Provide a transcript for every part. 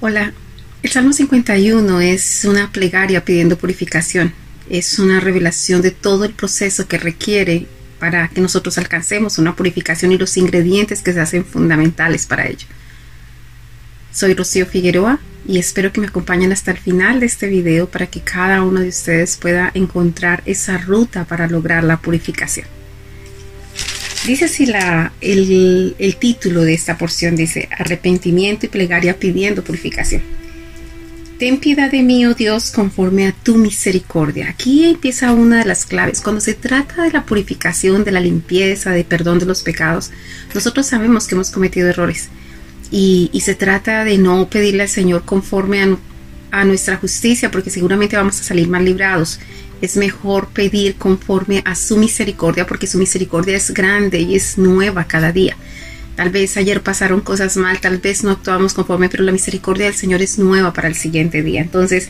Hola, el Salmo 51 es una plegaria pidiendo purificación. Es una revelación de todo el proceso que requiere para que nosotros alcancemos una purificación y los ingredientes que se hacen fundamentales para ello. Soy Rocío Figueroa y espero que me acompañen hasta el final de este video para que cada uno de ustedes pueda encontrar esa ruta para lograr la purificación. Dice así la, el, el título de esta porción, dice arrepentimiento y plegaria pidiendo purificación. Ten piedad de mí, oh Dios, conforme a tu misericordia. Aquí empieza una de las claves. Cuando se trata de la purificación, de la limpieza, de perdón de los pecados, nosotros sabemos que hemos cometido errores. Y, y se trata de no pedirle al Señor conforme a, a nuestra justicia, porque seguramente vamos a salir mal librados es mejor pedir conforme a su misericordia porque su misericordia es grande y es nueva cada día. Tal vez ayer pasaron cosas mal, tal vez no actuamos conforme, pero la misericordia del Señor es nueva para el siguiente día. Entonces,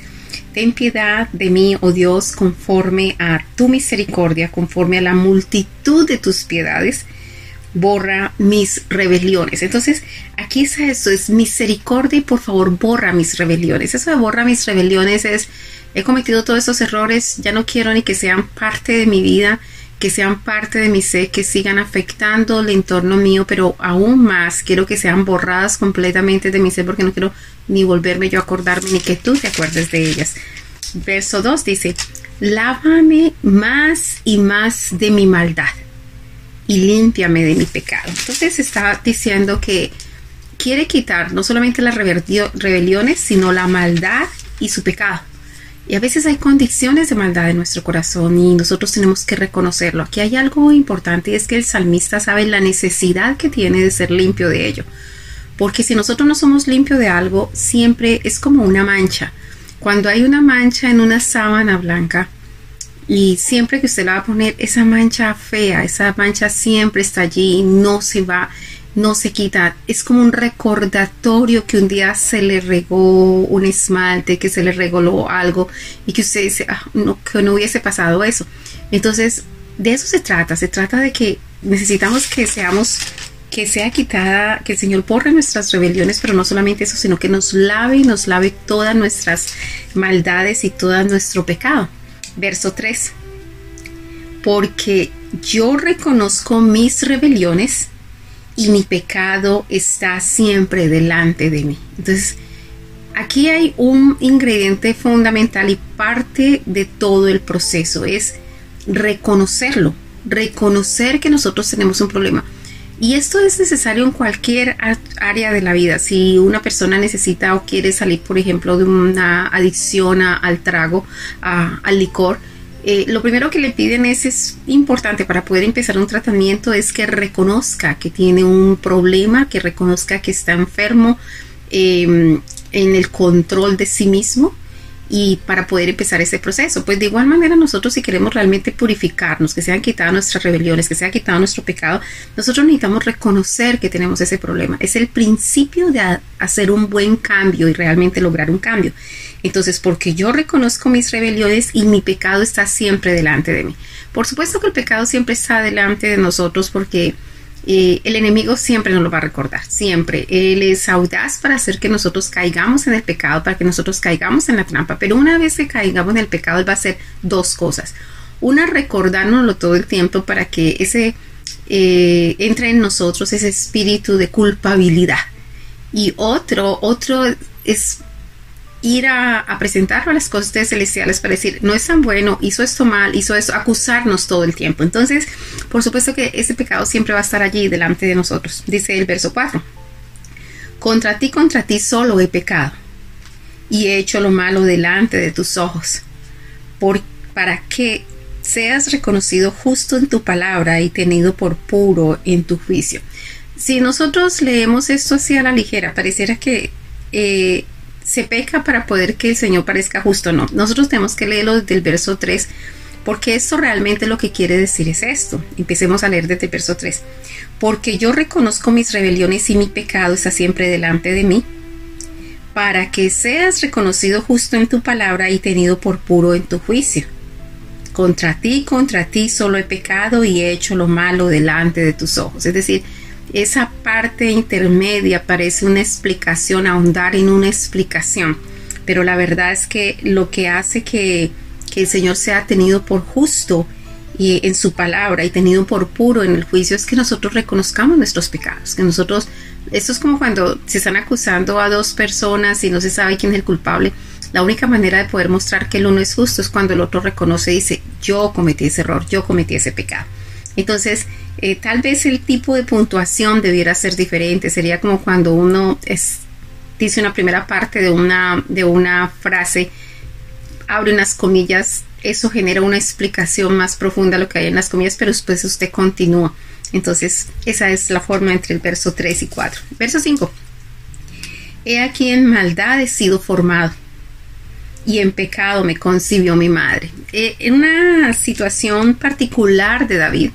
ten piedad de mí, oh Dios, conforme a tu misericordia, conforme a la multitud de tus piedades, borra mis rebeliones. Entonces, aquí es eso, es misericordia y por favor borra mis rebeliones. Eso de borra mis rebeliones es he cometido todos esos errores, ya no quiero ni que sean parte de mi vida, que sean parte de mi ser, que sigan afectando el entorno mío, pero aún más quiero que sean borradas completamente de mi ser porque no quiero ni volverme yo a acordarme ni que tú te acuerdes de ellas. Verso 2 dice, lávame más y más de mi maldad y límpiame de mi pecado. Entonces está diciendo que quiere quitar no solamente las rebeliones, sino la maldad y su pecado. Y a veces hay condiciones de maldad en nuestro corazón y nosotros tenemos que reconocerlo. Aquí hay algo importante y es que el salmista sabe la necesidad que tiene de ser limpio de ello. Porque si nosotros no somos limpios de algo, siempre es como una mancha. Cuando hay una mancha en una sábana blanca, y siempre que usted la va a poner, esa mancha fea, esa mancha siempre está allí no se va, no se quita. Es como un recordatorio que un día se le regó un esmalte, que se le regaló algo y que usted dice, ah, no, que no hubiese pasado eso. Entonces, de eso se trata. Se trata de que necesitamos que seamos, que sea quitada, que el Señor borre nuestras rebeliones, pero no solamente eso, sino que nos lave y nos lave todas nuestras maldades y todo nuestro pecado. Verso 3. Porque yo reconozco mis rebeliones y mi pecado está siempre delante de mí. Entonces, aquí hay un ingrediente fundamental y parte de todo el proceso es reconocerlo, reconocer que nosotros tenemos un problema. Y esto es necesario en cualquier área de la vida. Si una persona necesita o quiere salir, por ejemplo, de una adicción al trago, al licor, eh, lo primero que le piden es, es importante para poder empezar un tratamiento es que reconozca que tiene un problema, que reconozca que está enfermo em, en el control de sí mismo y para poder empezar ese proceso. Pues de igual manera nosotros si queremos realmente purificarnos, que sean quitadas nuestras rebeliones, que sea quitado nuestro pecado, nosotros necesitamos reconocer que tenemos ese problema. Es el principio de hacer un buen cambio y realmente lograr un cambio. Entonces, porque yo reconozco mis rebeliones y mi pecado está siempre delante de mí. Por supuesto que el pecado siempre está delante de nosotros porque eh, el enemigo siempre nos lo va a recordar, siempre. Él es audaz para hacer que nosotros caigamos en el pecado, para que nosotros caigamos en la trampa. Pero una vez que caigamos en el pecado, él va a hacer dos cosas. Una, recordárnoslo todo el tiempo para que ese eh, entre en nosotros ese espíritu de culpabilidad. Y otro, otro es ir a, presentarlo a las cosas celestiales para decir, no es tan bueno, hizo esto mal, hizo eso, acusarnos todo el tiempo. Entonces, por supuesto que ese pecado siempre va a estar allí delante de nosotros. Dice el verso 4, contra ti, contra ti solo he pecado y he hecho lo malo delante de tus ojos, por, para que seas reconocido justo en tu palabra y tenido por puro en tu juicio. Si nosotros leemos esto así a la ligera, pareciera que eh, se peca para poder que el Señor parezca justo. No, nosotros tenemos que leerlo desde el verso 3 porque esto realmente lo que quiere decir es esto. Empecemos a leer desde el verso 3. Porque yo reconozco mis rebeliones y mi pecado está siempre delante de mí, para que seas reconocido justo en tu palabra y tenido por puro en tu juicio. Contra ti, contra ti solo he pecado y he hecho lo malo delante de tus ojos. Es decir, esa parte intermedia parece una explicación, ahondar en una explicación, pero la verdad es que lo que hace que, que el Señor sea tenido por justo y en su palabra y tenido por puro en el juicio es que nosotros reconozcamos nuestros pecados, que nosotros, esto es como cuando se están acusando a dos personas y no se sabe quién es el culpable, la única manera de poder mostrar que el uno es justo es cuando el otro reconoce y dice, yo cometí ese error, yo cometí ese pecado. Entonces, eh, tal vez el tipo de puntuación debiera ser diferente. Sería como cuando uno dice una primera parte de una, de una frase, abre unas comillas, eso genera una explicación más profunda de lo que hay en las comillas, pero después usted continúa. Entonces, esa es la forma entre el verso 3 y 4. Verso 5. He aquí en maldad he sido formado y en pecado me concibió mi madre. Eh, en una situación particular de David,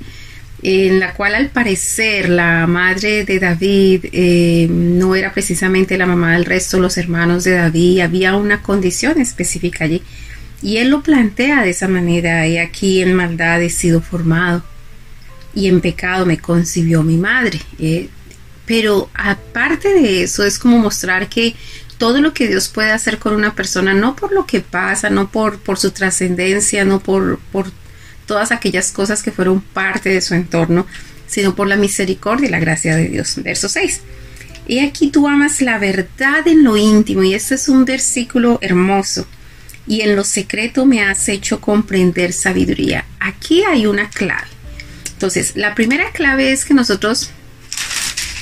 en la cual al parecer la madre de David eh, no era precisamente la mamá del resto los hermanos de David, había una condición específica allí. Y él lo plantea de esa manera, y aquí en maldad he sido formado, y en pecado me concibió mi madre. Eh, pero aparte de eso, es como mostrar que todo lo que Dios puede hacer con una persona, no por lo que pasa, no por, por su trascendencia, no por, por todas aquellas cosas que fueron parte de su entorno, sino por la misericordia y la gracia de Dios. Verso 6. Y aquí tú amas la verdad en lo íntimo, y este es un versículo hermoso. Y en lo secreto me has hecho comprender sabiduría. Aquí hay una clave. Entonces, la primera clave es que nosotros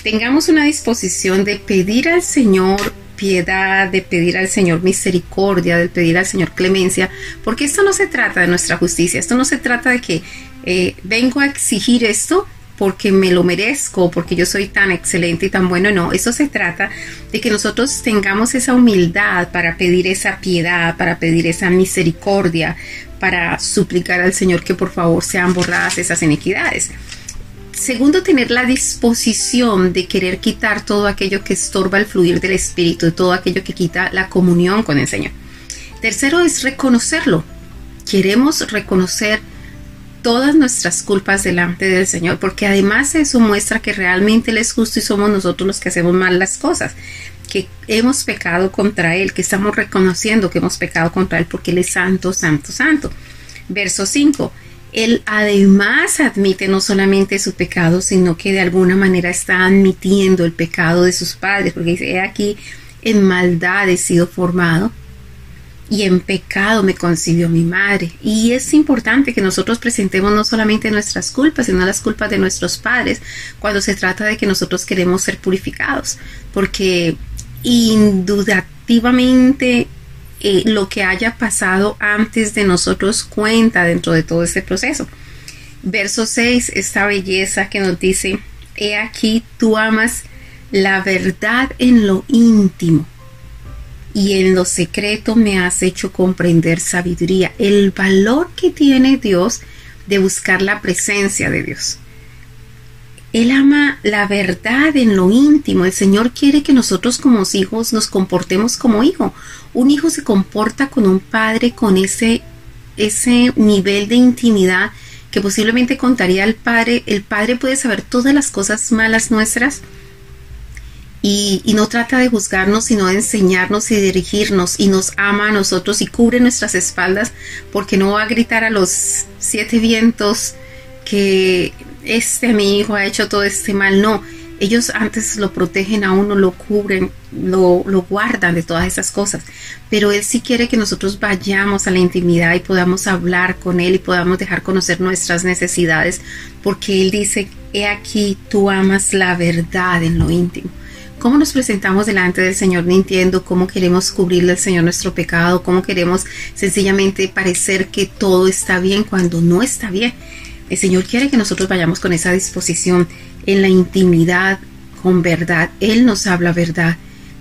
tengamos una disposición de pedir al Señor piedad, de pedir al Señor misericordia, de pedir al Señor clemencia, porque esto no se trata de nuestra justicia, esto no se trata de que eh, vengo a exigir esto porque me lo merezco, porque yo soy tan excelente y tan bueno, no, eso se trata de que nosotros tengamos esa humildad para pedir esa piedad, para pedir esa misericordia, para suplicar al Señor que por favor sean borradas esas iniquidades. Segundo, tener la disposición de querer quitar todo aquello que estorba el fluir del Espíritu, todo aquello que quita la comunión con el Señor. Tercero es reconocerlo. Queremos reconocer todas nuestras culpas delante del Señor, porque además eso muestra que realmente Él es justo y somos nosotros los que hacemos mal las cosas, que hemos pecado contra Él, que estamos reconociendo que hemos pecado contra Él porque Él es santo, santo, santo. Verso 5 él además admite no solamente su pecado, sino que de alguna manera está admitiendo el pecado de sus padres, porque dice, he aquí, en maldad he sido formado y en pecado me concibió mi madre. Y es importante que nosotros presentemos no solamente nuestras culpas, sino las culpas de nuestros padres cuando se trata de que nosotros queremos ser purificados, porque indudativamente eh, lo que haya pasado antes de nosotros cuenta dentro de todo este proceso. Verso 6, esta belleza que nos dice, he aquí tú amas la verdad en lo íntimo y en lo secreto me has hecho comprender sabiduría, el valor que tiene Dios de buscar la presencia de Dios. Él ama la verdad en lo íntimo. El Señor quiere que nosotros como hijos nos comportemos como hijo. Un hijo se comporta con un padre con ese, ese nivel de intimidad que posiblemente contaría al padre. El padre puede saber todas las cosas malas nuestras y, y, no trata de juzgarnos, sino de enseñarnos y dirigirnos y nos ama a nosotros y cubre nuestras espaldas porque no va a gritar a los siete vientos que este mi hijo ha hecho todo este mal, no. Ellos antes lo protegen a uno, lo cubren, lo, lo guardan de todas esas cosas. Pero Él sí quiere que nosotros vayamos a la intimidad y podamos hablar con Él y podamos dejar conocer nuestras necesidades, porque Él dice, he aquí, tú amas la verdad en lo íntimo cómo nos presentamos delante del Señor mintiendo, cómo queremos cubrirle al Señor nuestro pecado, cómo queremos sencillamente parecer que todo está bien cuando no está bien. El Señor quiere que nosotros vayamos con esa disposición en la intimidad, con verdad. Él nos habla verdad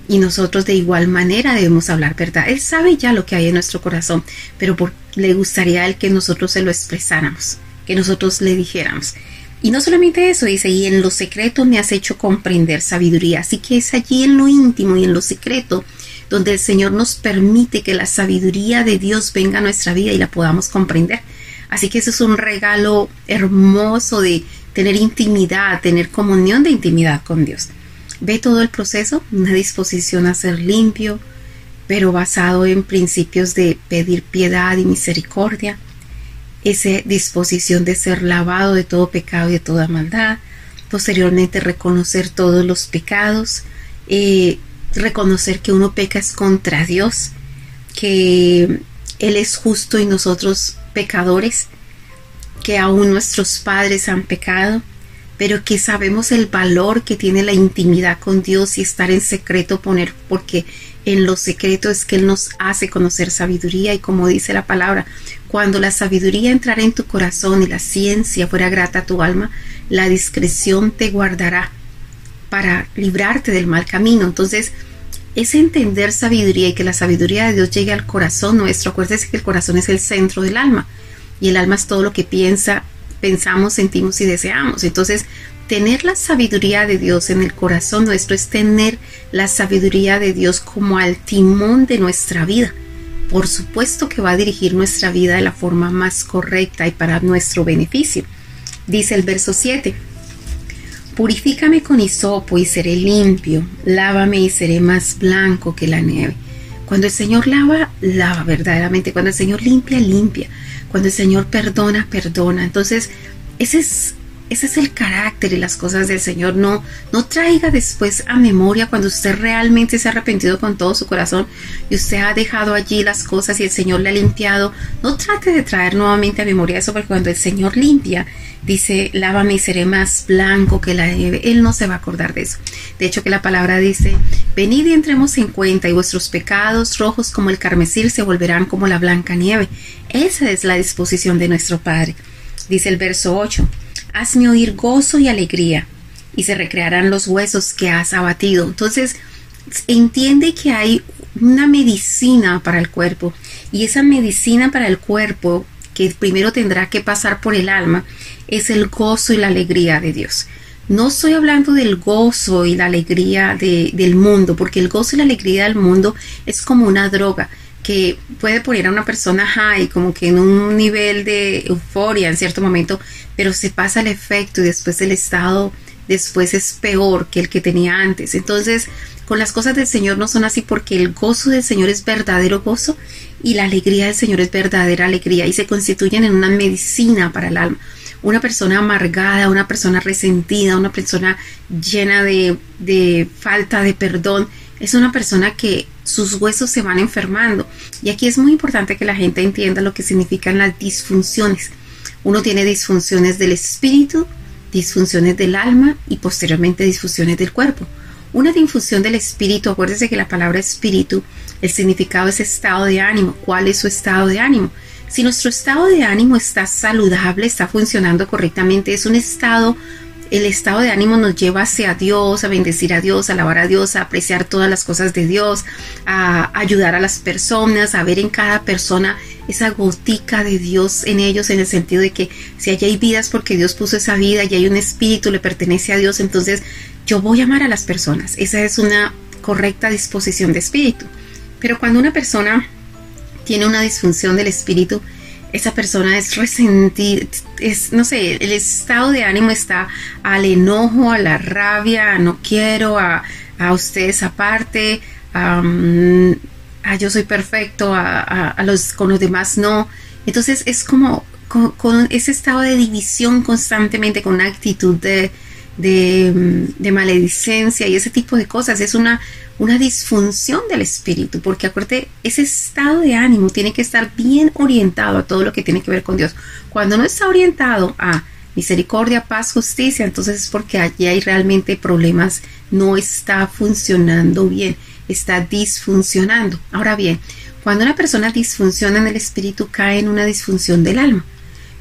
y nosotros de igual manera debemos hablar verdad. Él sabe ya lo que hay en nuestro corazón, pero le gustaría a Él que nosotros se lo expresáramos, que nosotros le dijéramos. Y no solamente eso, dice, y en lo secreto me has hecho comprender sabiduría. Así que es allí en lo íntimo y en lo secreto donde el Señor nos permite que la sabiduría de Dios venga a nuestra vida y la podamos comprender. Así que eso es un regalo hermoso de, tener intimidad, tener comunión de intimidad con Dios. Ve todo el proceso, una disposición a ser limpio, pero basado en principios de pedir piedad y misericordia, esa disposición de ser lavado de todo pecado y de toda maldad, posteriormente reconocer todos los pecados, eh, reconocer que uno peca es contra Dios, que Él es justo y nosotros pecadores, que aún nuestros padres han pecado, pero que sabemos el valor que tiene la intimidad con Dios y estar en secreto poner, porque en lo secreto es que Él nos hace conocer sabiduría y como dice la palabra, cuando la sabiduría entrara en tu corazón y la ciencia fuera grata a tu alma, la discreción te guardará para librarte del mal camino. Entonces, es entender sabiduría y que la sabiduría de Dios llegue al corazón nuestro. Acuérdese que el corazón es el centro del alma y el alma es todo lo que piensa, pensamos, sentimos y deseamos. Entonces, tener la sabiduría de Dios en el corazón nuestro es tener la sabiduría de Dios como al timón de nuestra vida por supuesto que va a dirigir nuestra vida de la forma más correcta y para nuestro beneficio. Dice el verso 7. Purifícame con hisopo y seré limpio, lávame y seré más blanco que la nieve. Cuando el Señor lava, lava verdaderamente. Cuando el Señor limpia, limpia. Cuando el Señor perdona, perdona. Entonces, ese es ese es el carácter y las cosas del Señor. No, no traiga después a memoria cuando usted realmente se ha arrepentido con todo su corazón y usted ha dejado allí las cosas y el Señor le ha limpiado. No trate de traer nuevamente a memoria eso porque cuando el Señor limpia, dice, lávame y seré más blanco que la nieve. Él no se va a acordar de eso. De hecho que la palabra dice, venid y entremos en cuenta y vuestros pecados rojos como el carmesí se volverán como la blanca nieve. Esa es la disposición de nuestro Padre. Dice el verso 8 hazme oír gozo y alegría, y se recrearán los huesos que has abatido. Entonces, entiende que hay una medicina para el cuerpo, y esa medicina para el cuerpo, que primero tendrá que pasar por el alma, es el gozo y la alegría de Dios. No estoy hablando del gozo y la alegría del mundo, porque el gozo y la alegría del mundo es como una droga que puede poner a una persona high, como que en un nivel de euforia en cierto momento, pero se pasa el efecto y después el estado después es peor que el que tenía antes. Entonces, con las cosas del Señor no son así porque el gozo del Señor es verdadero gozo y la alegría del Señor es verdadera alegría y se constituyen en una medicina para el alma. Una persona amargada, una persona resentida, una persona llena de, de falta de perdón, es una persona que sus huesos se van enfermando. Y aquí es muy importante que la gente entienda lo que significan las disfunciones. Uno tiene disfunciones del espíritu, disfunciones del alma y posteriormente disfunciones del cuerpo. Una disfunción del espíritu, acuérdese que la palabra espíritu, el significado es estado de ánimo. ¿Cuál es su estado de ánimo? Si nuestro estado de ánimo está saludable, está funcionando correctamente, es un estado el estado de ánimo nos lleva hacia Dios, a bendecir a Dios, a alabar a Dios, a apreciar todas las cosas de Dios, a ayudar a las personas, a ver en cada persona esa gotica de Dios en ellos, en el sentido de que si allá hay vidas porque Dios puso esa vida y hay un espíritu, le pertenece a Dios, entonces yo voy a amar a las personas. Esa es una correcta disposición de espíritu. Pero cuando una persona tiene una disfunción del espíritu, esa persona es resentir, es, no sé, el estado de ánimo está al enojo, a la rabia, a no quiero, a, a ustedes aparte, a, yo soy perfecto, a, los, con los demás no. Entonces es como con, con, ese estado de división constantemente, con una actitud de, de, de maledicencia y ese tipo de cosas. Es una, una disfunción del espíritu, porque acuérdate, ese estado de ánimo tiene que estar bien orientado a todo lo que tiene que ver con Dios. Cuando no está orientado a misericordia, paz, justicia, entonces es porque allí hay realmente problemas, no está funcionando bien, está disfuncionando. Ahora bien, cuando una persona disfunciona en el espíritu, cae en una disfunción del alma.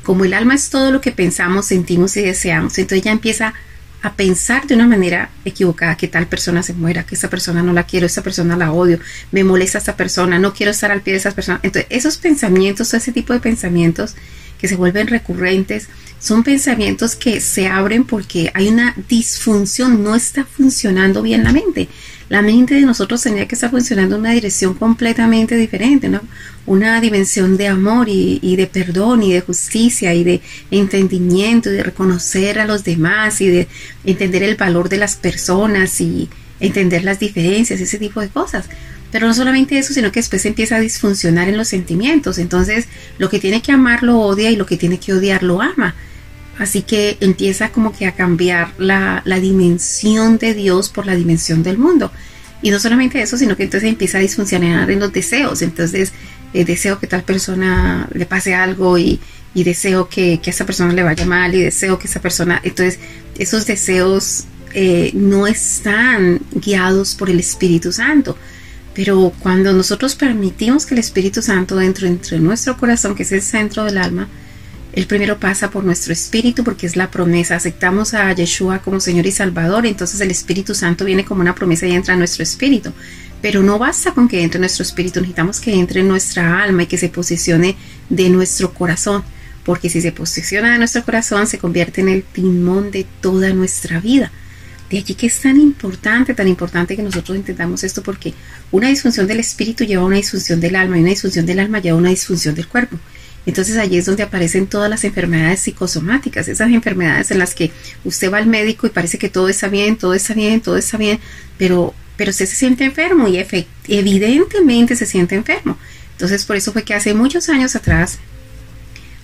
Como el alma es todo lo que pensamos, sentimos y deseamos, entonces ya empieza a pensar de una manera equivocada que tal persona se muera, que esa persona no la quiero, esa persona la odio, me molesta esa persona, no quiero estar al pie de esa persona. Entonces, esos pensamientos, ese tipo de pensamientos que se vuelven recurrentes, son pensamientos que se abren porque hay una disfunción, no está funcionando bien la mente. la mente de nosotros tendría que estar funcionando en una dirección completamente diferente, ¿no? Una dimensión de amor y, de perdón y de justicia y de entendimiento y de reconocer a los demás y de entender el valor de las personas y entender las diferencias, ese tipo de cosas. Pero no solamente eso, sino que después empieza a disfuncionar en los sentimientos. Entonces, lo que tiene que amar lo odia y lo que tiene que odiar lo ama. Así que empieza como que a cambiar la, dimensión de Dios por la dimensión del mundo. Y no solamente eso, sino que entonces empieza a disfuncionar en los deseos. Entonces, eh, deseo que tal persona le pase algo y, deseo que, que, a esa persona le vaya mal y deseo que esa persona... Entonces, esos deseos eh, no están guiados por el Espíritu Santo. Pero cuando nosotros permitimos que el Espíritu Santo entre entre nuestro corazón, que es el centro del alma, el primero pasa por nuestro espíritu porque es la promesa. Aceptamos a Yeshua como Señor y Salvador, entonces el Espíritu Santo viene como una promesa y entra en nuestro espíritu. Pero no basta con que entre en nuestro espíritu, necesitamos que entre en nuestra alma y que se posicione de nuestro corazón. Porque si se posiciona de nuestro corazón, se convierte en el timón de toda nuestra vida. De allí que es tan importante, tan importante que nosotros entendamos esto porque una disfunción del espíritu lleva a una disfunción del alma y una disfunción del alma lleva a una disfunción del cuerpo. Entonces allí es donde aparecen todas las enfermedades psicosomáticas, esas enfermedades en las que usted va al médico y parece que todo está bien, todo está bien, todo está bien, pero, pero usted se siente enfermo y evidentemente se siente enfermo. Entonces por eso fue que hace muchos años atrás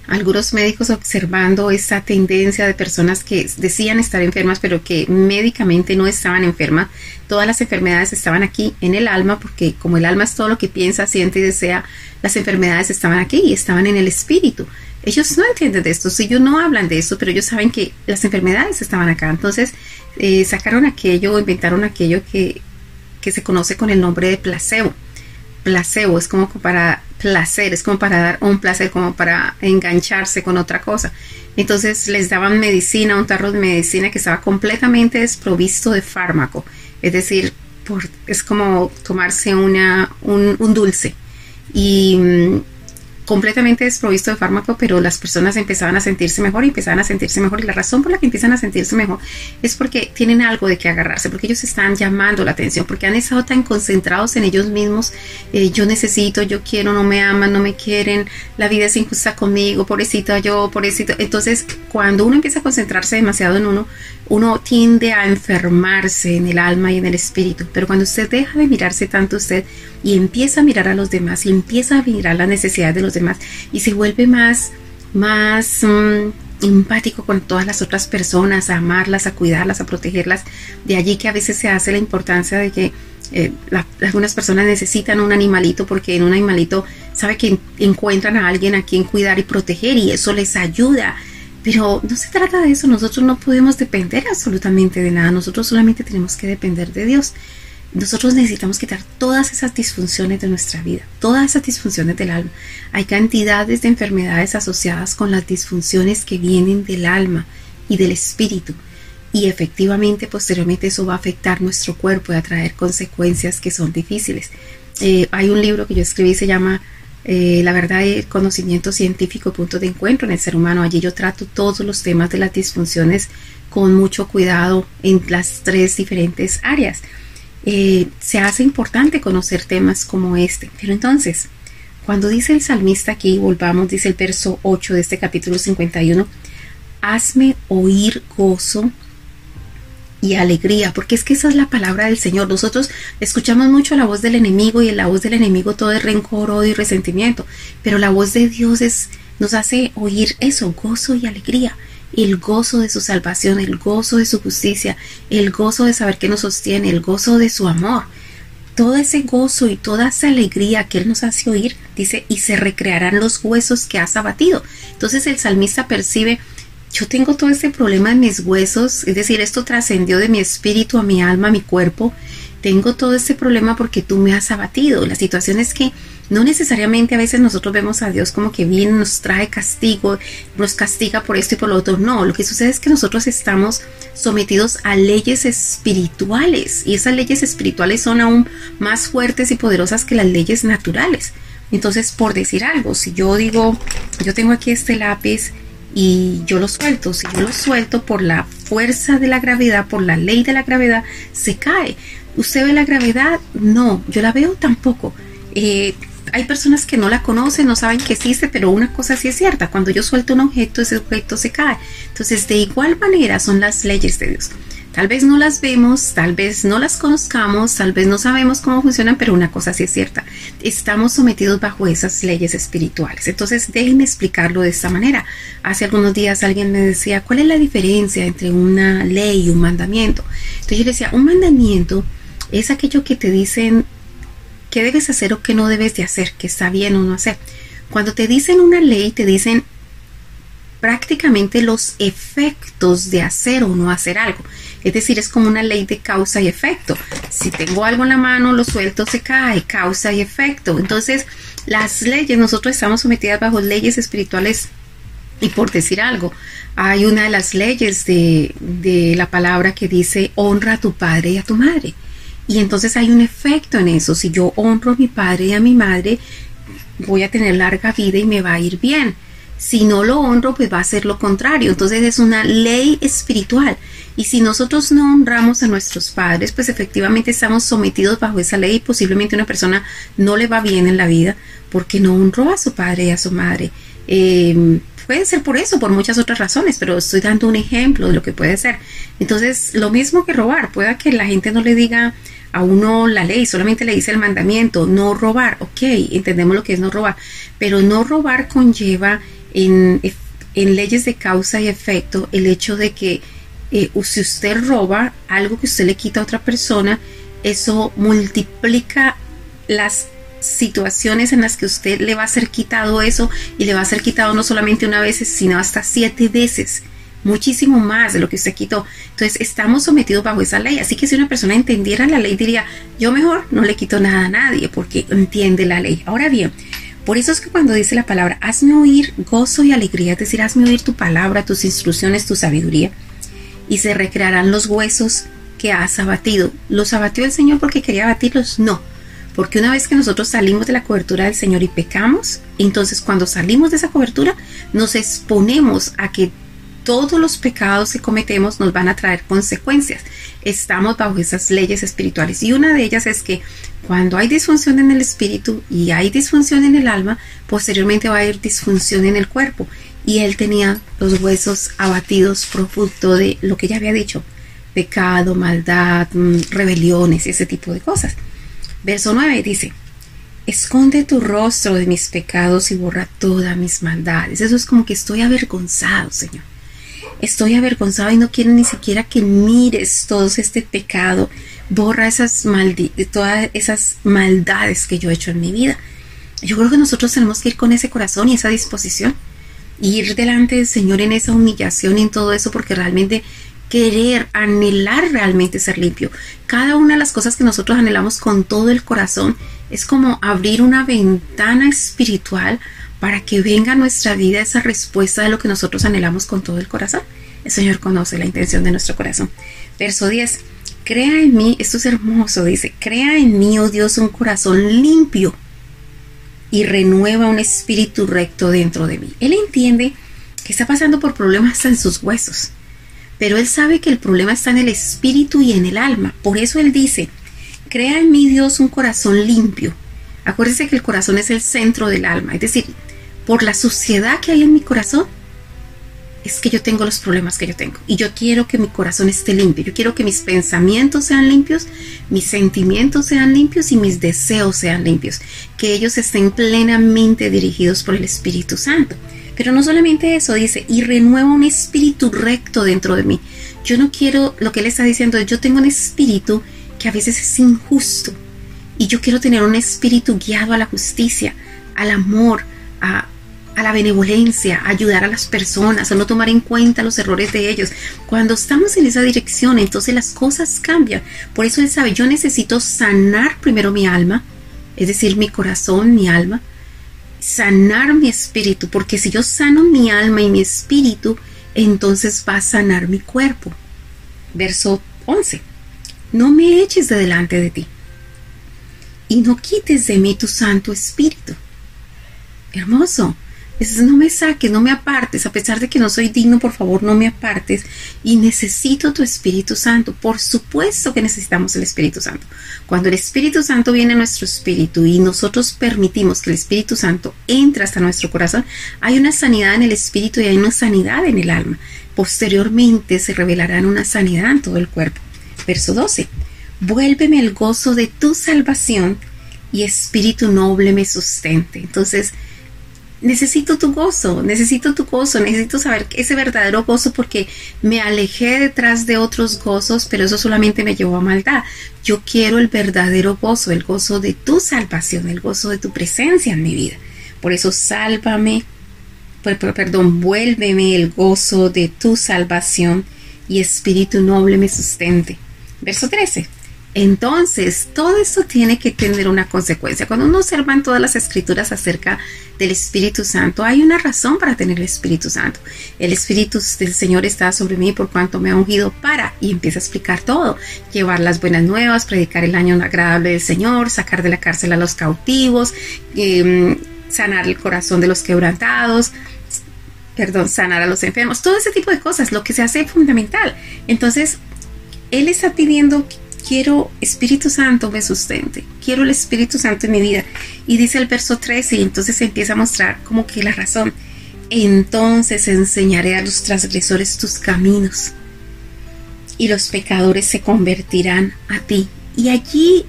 algunos médicos observando esa tendencia de personas que decían estar enfermas, pero que médicamente no estaban enfermas. Todas las enfermedades estaban aquí en el alma, porque como el alma es todo lo que piensa, siente y desea, las enfermedades estaban aquí y estaban en el espíritu. Ellos no entienden de esto, ellos no hablan de esto, pero ellos saben que las enfermedades estaban acá. Entonces eh, sacaron aquello, inventaron aquello que, que se conoce con el nombre de placebo placebo, es como para placer, es como para dar un placer, como para engancharse con otra cosa. Entonces les daban medicina, un tarro de medicina que estaba completamente desprovisto de fármaco, es decir, por, es como tomarse una, un, un dulce. Y mm, completamente desprovisto de fármaco, pero las personas empezaban a sentirse mejor y empezaban a sentirse mejor. Y la razón por la que empiezan a sentirse mejor es porque tienen algo de que agarrarse, porque ellos están llamando la atención, porque han estado tan concentrados en ellos mismos. Eh, yo necesito, yo quiero, no me aman, no me quieren, la vida es injusta conmigo, pobrecita yo, pobrecito. Entonces, cuando uno empieza a concentrarse demasiado en uno, uno tiende a enfermarse en el alma y en el espíritu. Pero cuando usted deja de mirarse tanto usted y empieza a mirar a los demás y empieza a mirar las necesidades de los demás y se vuelve más, más mm, empático con todas las otras personas, a amarlas, a cuidarlas, a protegerlas. De allí que a veces se hace la importancia de que eh, algunas personas necesitan un animalito porque en un animalito sabe que encuentran a alguien a quien cuidar y proteger y eso les ayuda pero no se trata de eso, nosotros no podemos depender absolutamente de nada, nosotros solamente tenemos que depender de Dios. Nosotros necesitamos quitar todas esas disfunciones de nuestra vida, todas esas disfunciones del alma. Hay cantidades de enfermedades asociadas con las disfunciones que vienen del alma y del espíritu. Y efectivamente, posteriormente eso va a afectar nuestro cuerpo y a traer consecuencias que son difíciles. Eh, hay un libro que yo escribí, se llama eh, la verdad el conocimiento científico punto de encuentro en el ser humano. Allí yo trato todos los temas de las disfunciones con mucho cuidado en las tres diferentes áreas. Eh, se hace importante conocer temas como este. Pero entonces, cuando dice el salmista aquí, volvamos, dice el verso 8 de este capítulo 51, hazme oír gozo alegría, porque es que esa es la palabra del Señor. Nosotros escuchamos mucho la voz del enemigo y en la voz del enemigo todo es rencor, odio y resentimiento, pero la voz de Dios es, nos hace oír eso, gozo y alegría. El gozo de su salvación, el gozo de su justicia, el gozo de saber que nos sostiene, el gozo de su amor. Todo ese gozo y toda esa alegría que Él nos hace oír, dice, y se recrearán los huesos que has abatido. Entonces el salmista percibe yo tengo todo este problema en mis huesos, es decir, esto trascendió de mi espíritu a mi alma, a mi cuerpo. Tengo todo este problema porque tú me has abatido. La situación es que no necesariamente a veces nosotros vemos a Dios como que viene, nos trae castigo, nos castiga por esto y por lo otro. No, lo que sucede es que nosotros estamos sometidos a leyes espirituales y esas leyes espirituales son aún más fuertes y poderosas que las leyes naturales. Entonces, por decir algo, si yo digo, yo tengo aquí este lápiz y yo lo suelto. Si yo lo suelto por la fuerza de la gravedad, por la ley de la gravedad, se cae. ¿Usted ve la gravedad? No, yo la veo tampoco. Eh, hay personas que no la conocen, no saben que existe, pero una cosa sí es cierta, cuando yo suelto un objeto, ese objeto se cae. Entonces, de igual manera son las leyes de Dios. Tal vez no las vemos, tal vez no las conozcamos, tal vez no sabemos cómo funcionan, pero una cosa sí es cierta. Estamos sometidos bajo esas leyes espirituales. Entonces, déjenme explicarlo de esta manera. Hace algunos días alguien me decía, ¿cuál es la diferencia entre una ley y un mandamiento? Entonces yo decía, un mandamiento es aquello que te dicen qué debes hacer o qué no debes de hacer, que está bien o no hacer. Cuando te dicen una ley, te dicen prácticamente los efectos de hacer o no hacer algo. Es decir, es como una ley de causa y efecto. Si tengo algo en la mano, lo suelto, se cae, causa y efecto. Entonces, las leyes, nosotros estamos sometidas bajo leyes espirituales y por decir algo, hay una de las leyes de, de la palabra que dice honra a tu padre y a tu madre. Y entonces hay un efecto en eso. Si yo honro a mi padre y a mi madre, voy a tener larga vida y me va a ir bien. Si no lo honro, pues va a ser lo contrario. Entonces es una ley espiritual. Y si nosotros no honramos a nuestros padres, pues efectivamente estamos sometidos bajo esa ley y posiblemente una persona no le va bien en la vida porque no honró a su padre y a su madre. Em, puede ser por eso, por muchas otras razones, pero estoy dando un ejemplo de lo que puede ser. Entonces, lo mismo que robar, pueda que la gente no le diga a uno la ley, solamente le dice el mandamiento, no robar, ok, entendemos lo que es no robar, pero no robar conlleva en, en leyes de causa y efecto el hecho de que eh, si usted roba algo que usted le quita a otra persona, eso multiplica las situaciones en las que usted le va a ser quitado eso y le va a ser quitado no solamente una vez, sino hasta siete veces, muchísimo más de lo que usted quitó. Entonces estamos sometidos bajo esa ley. Así que si una persona entendiera la ley, diría, yo mejor no le quito nada a nadie porque entiende la ley. Ahora bien, por eso es que cuando dice la palabra, hazme oír gozo y alegría, es decir, hazme oír tu palabra, tus instrucciones, tu sabiduría, y se recrearán los huesos que has abatido. ¿Los abatió el Señor porque quería abatirlos? No, porque una vez que nosotros salimos de la cobertura del Señor y pecamos, entonces cuando salimos de esa cobertura nos exponemos a que todos los pecados que cometemos nos van a traer consecuencias. Estamos bajo esas leyes espirituales y una de ellas es que cuando hay disfunción en el espíritu y hay disfunción en el alma, posteriormente va a haber disfunción en el cuerpo y él tenía los huesos abatidos producto de lo que ya había dicho, pecado, maldad, mm, rebeliones ese tipo de cosas. Verso 9 dice, esconde tu rostro de mis pecados y borra todas mis maldades. Eso es como que estoy avergonzado, Señor. Estoy avergonzado y no quiero ni siquiera que mires todo este pecado. Borra esas todas esas maldades que yo he hecho en mi vida. Yo creo que nosotros tenemos que ir con ese corazón y esa disposición ir delante del Señor en esa humillación y en todo eso, porque realmente querer, anhelar realmente ser limpio. Cada una de las cosas que nosotros anhelamos con todo el corazón es como abrir una ventana espiritual para que venga a nuestra vida esa respuesta de lo que nosotros anhelamos con todo el corazón. El Señor conoce la intención de nuestro corazón. Verso 10. Crea en mí, esto es hermoso, dice, crea en mí, oh Dios, un corazón limpio y renueva un espíritu recto dentro de mí. Él entiende que está pasando por problemas en sus huesos, pero él sabe que el problema está en el espíritu y en el alma. Por eso él dice, crea en mí Dios un corazón limpio. Acuérdese que el corazón es el centro del alma, es decir, por la suciedad que hay en mi corazón, es que yo tengo los problemas que yo tengo. Y yo quiero que mi corazón esté limpio. Yo quiero que mis pensamientos sean limpios, mis sentimientos sean limpios y mis deseos sean limpios. Que ellos estén plenamente dirigidos por el Espíritu Santo. Pero no solamente eso, dice, y renueva un espíritu recto dentro de mí. Yo no quiero, lo que él está diciendo, yo tengo un espíritu que a veces es injusto. Y yo quiero tener un espíritu guiado a la justicia, al amor, a, a la benevolencia, a ayudar a las personas, a no tomar en cuenta los errores de ellos. Cuando estamos en esa dirección, entonces las cosas cambian. Por eso él sabe, yo necesito sanar primero mi alma, es decir, mi corazón, mi alma, sanar mi espíritu, porque si yo sano mi alma y mi espíritu, entonces va a sanar mi cuerpo. Verso 11. No me eches de delante de ti y no quites de mí tu Santo Espíritu. Hermoso No me saques, no me apartes, a pesar de que no soy digno, por favor, no me apartes. Y necesito tu Espíritu Santo. Por supuesto que necesitamos el Espíritu Santo. Cuando el Espíritu Santo viene a nuestro espíritu y nosotros permitimos que el Espíritu Santo entre hasta nuestro corazón, hay una sanidad en el espíritu y hay una sanidad en el alma. Posteriormente se revelará una sanidad en todo el cuerpo. Verso 12. Vuélveme el gozo de tu salvación y espíritu noble me sustente. Entonces, necesito tu gozo, necesito tu gozo, necesito saber ese verdadero gozo porque me alejé detrás de otros gozos, pero eso solamente me llevó a maldad. Yo quiero el verdadero gozo, el gozo de tu salvación, el gozo de tu presencia en mi vida. Por eso sálvame, perdón, vuélveme el gozo de tu salvación y espíritu noble me sustente. Verso 13. Entonces, todo eso tiene que tener una consecuencia. Cuando uno observa en todas las escrituras acerca del Espíritu Santo, hay una razón para tener el Espíritu Santo. El Espíritu del Señor está sobre mí por cuanto me ha ungido para, y empieza a explicar todo, llevar las buenas nuevas, predicar el año agradable del Señor, sacar de la cárcel a los cautivos, em, sanar el corazón de los quebrantados, perdón, sanar a los enfermos, todo ese tipo de cosas, lo que se hace fundamental. Entonces, Él está pidiendo quiero Espíritu Santo me sustente, quiero el Espíritu Santo en mi vida. Y dice el verso 13 y entonces empieza a mostrar como que la razón. Entonces enseñaré a los transgresores tus caminos y los pecadores se convertirán a ti. Y allí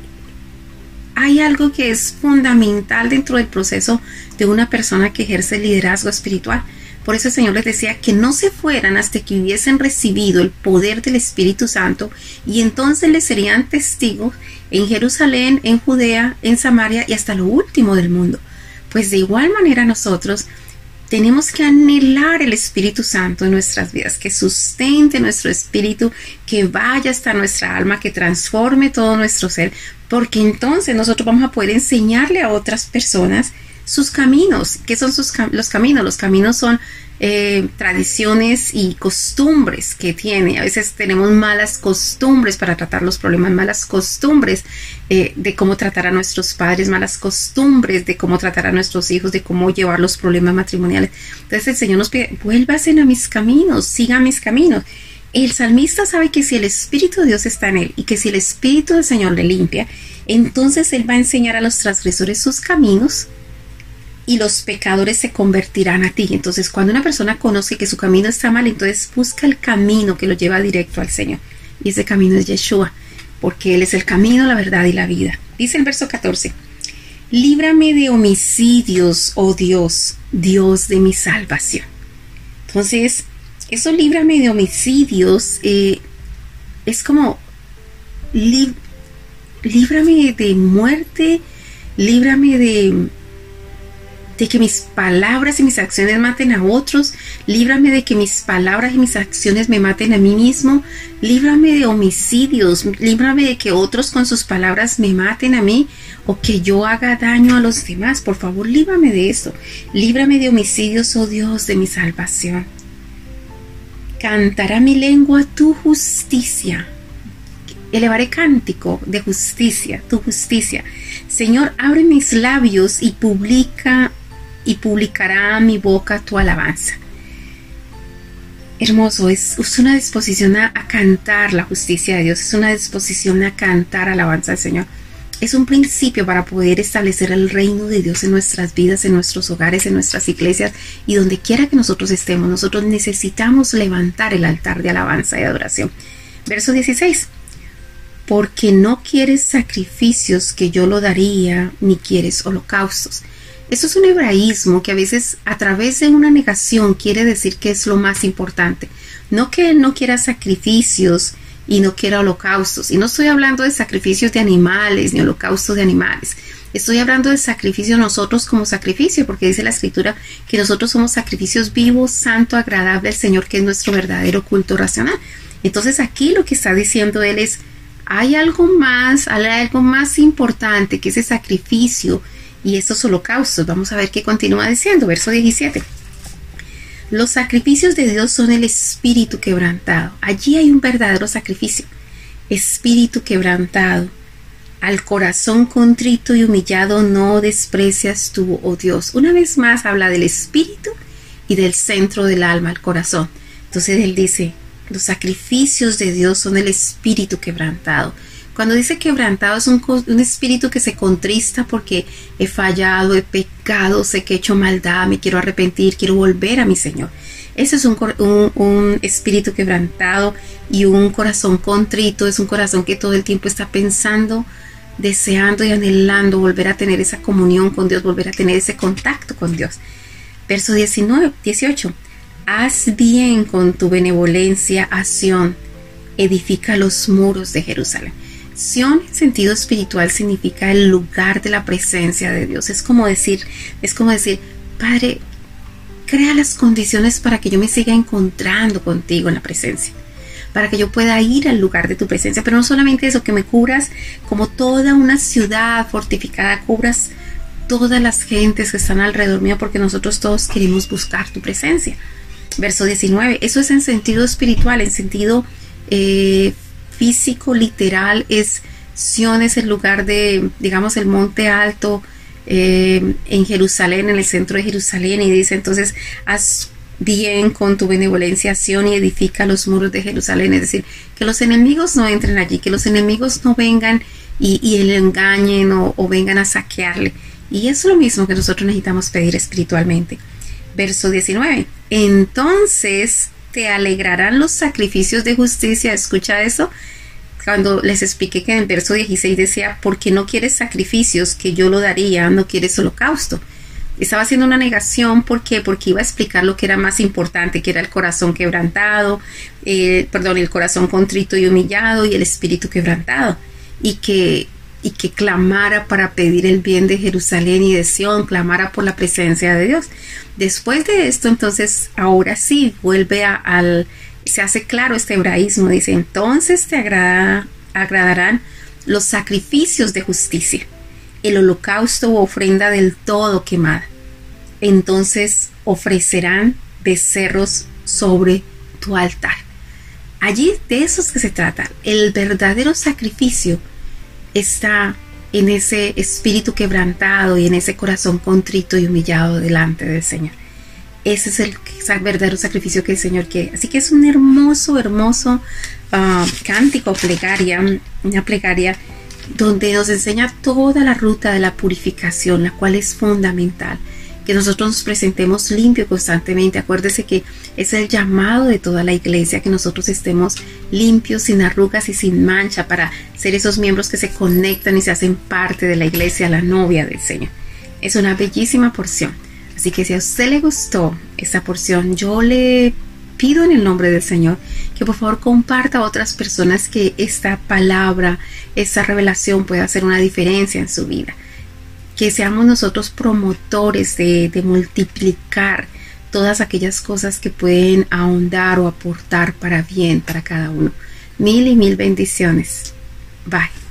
hay algo que es fundamental dentro del proceso de una persona que ejerce liderazgo espiritual. Por eso el Señor les decía que no se fueran hasta que hubiesen recibido el poder del Espíritu Santo y entonces les serían testigos en Jerusalén, en Judea, en Samaria y hasta lo último del mundo. Pues de igual manera nosotros tenemos que anhelar el Espíritu Santo en nuestras vidas, que sustente nuestro espíritu, que vaya hasta nuestra alma, que transforme todo nuestro ser, porque entonces nosotros vamos a poder enseñarle a otras personas sus caminos. ¿Qué son sus los caminos? Los caminos son eh, tradiciones y costumbres que tiene. A veces tenemos malas costumbres para tratar los problemas, malas costumbres eh, de cómo tratar a nuestros padres, malas costumbres de cómo tratar a nuestros hijos, de cómo llevar los problemas matrimoniales. Entonces el Señor nos pide, vuélvasen a mis caminos, sigan mis caminos. El salmista sabe que si el Espíritu de Dios está en él y que si el Espíritu del Señor le limpia, entonces él va a enseñar a los transgresores sus caminos y los pecadores se convertirán a ti. Entonces, cuando una persona conoce que su camino está mal, entonces busca el camino que lo lleva directo al Señor. Y ese camino es Yeshua, porque Él es el camino, la verdad y la vida. Dice el verso 14, líbrame de homicidios, oh Dios, Dios de mi salvación. Entonces, eso líbrame de homicidios eh, es como, líbrame de muerte, líbrame de de que mis palabras y mis acciones maten a otros, líbrame de que mis palabras y mis acciones me maten a mí mismo, líbrame de homicidios, líbrame de que otros con sus palabras me maten a mí o que yo haga daño a los demás, por favor, líbrame de eso, líbrame de homicidios, oh Dios, de mi salvación. Cantará mi lengua tu justicia. Elevaré cántico de justicia, tu justicia. Señor, abre mis labios y publica y publicará mi boca tu alabanza. Hermoso, es, una disposición a, cantar la justicia de Dios, es una disposición a cantar alabanza al Señor. Es un principio para poder establecer el reino de Dios en nuestras vidas, en nuestros hogares, en nuestras iglesias y donde quiera que nosotros estemos. Nosotros necesitamos levantar el altar de alabanza y adoración. Verso 16. Porque no quieres sacrificios que yo lo daría, ni quieres holocaustos. Eso es un hebraísmo que a veces a través de una negación quiere decir que es lo más importante. No que él no quiera sacrificios y no quiera holocaustos. Y no estoy hablando de sacrificios de animales ni holocaustos de animales. Estoy hablando de sacrificio nosotros como sacrificio, porque dice la escritura que nosotros somos sacrificios vivos, santo, agradable al Señor, que es nuestro verdadero culto racional. Entonces aquí lo que está diciendo él es, hay algo más, hay algo más importante que ese sacrificio y estos holocaustos. Vamos a ver qué continúa diciendo, verso 17. Los sacrificios de Dios son el espíritu quebrantado. Allí hay un verdadero sacrificio. Espíritu quebrantado. al corazón contrito y humillado no desprecias tú, oh Dios. Una vez más habla del espíritu y del centro del alma, el corazón. Entonces él dice, los sacrificios de Dios son el espíritu quebrantado. Cuando dice quebrantado es un, espíritu que se contrista porque he fallado, he pecado, sé que he hecho maldad, me quiero arrepentir, quiero volver a mi Señor. Ese es un, un, espíritu quebrantado y un corazón contrito, es un corazón que todo el tiempo está pensando, deseando y anhelando volver a tener esa comunión con Dios, volver a tener ese contacto con Dios. Verso 19, 18. Haz bien con tu benevolencia a edifica los muros de Jerusalén. En sentido espiritual significa el lugar de la presencia de Dios. Es como decir, es como decir, Padre, crea las condiciones para que yo me siga encontrando contigo en la presencia, para que yo pueda ir al lugar de tu presencia, pero no solamente eso, que me cubras como toda una ciudad fortificada, cubras todas las gentes que están alrededor mío, porque nosotros todos queremos buscar tu presencia. Verso 19, eso es en sentido espiritual, en sentido eh, físico, literal, es Sion es el lugar de, digamos, el monte alto eh, en Jerusalén, en el centro de Jerusalén, y dice entonces, haz bien con tu benevolencia Sion y edifica los muros de Jerusalén, es decir, que los enemigos no entren allí, que los enemigos no vengan y, le engañen o, o vengan a saquearle. Y es lo mismo que nosotros necesitamos pedir espiritualmente. Verso 19. Entonces te alegrarán los sacrificios de justicia. Escucha eso. Cuando les expliqué que en el verso 16 decía, porque no quieres sacrificios que yo lo daría, no quieres holocausto. Estaba haciendo una negación, ¿por qué? Porque iba a explicar lo que era más importante, que era el corazón quebrantado, eh, perdón, el corazón contrito y humillado y el espíritu quebrantado. Y que y que clamara para pedir el bien de Jerusalén y de Sión, clamara por la presencia de Dios. Después de esto, entonces, ahora sí, vuelve al, se hace claro este hebraísmo, dice, entonces te agrada, agradarán los sacrificios de justicia, el holocausto u ofrenda del todo quemada. Entonces ofrecerán becerros sobre tu altar. Allí de eso es que se trata. El verdadero sacrificio está en ese espíritu quebrantado y en ese corazón contrito y humillado delante del Señor. Ese es el verdadero sacrificio que el Señor quiere. Así que es un hermoso, hermoso ah, cántico, plegaria, una plegaria donde nos enseña toda la ruta de la purificación, la cual es fundamental que nosotros nos presentemos limpio constantemente. Acuérdese que es el llamado de toda la iglesia, que nosotros estemos limpios, sin arrugas y sin mancha, para ser esos miembros que se conectan y se hacen parte de la iglesia, la novia del Señor. Es una bellísima porción. Así que si a usted le gustó esta porción, yo le pido en el nombre del Señor que por favor comparta a otras personas que esta palabra, esta revelación pueda hacer una diferencia en su vida que seamos nosotros promotores de, multiplicar todas aquellas cosas que pueden ahondar o aportar para bien para cada uno. Mil y mil bendiciones. Bye.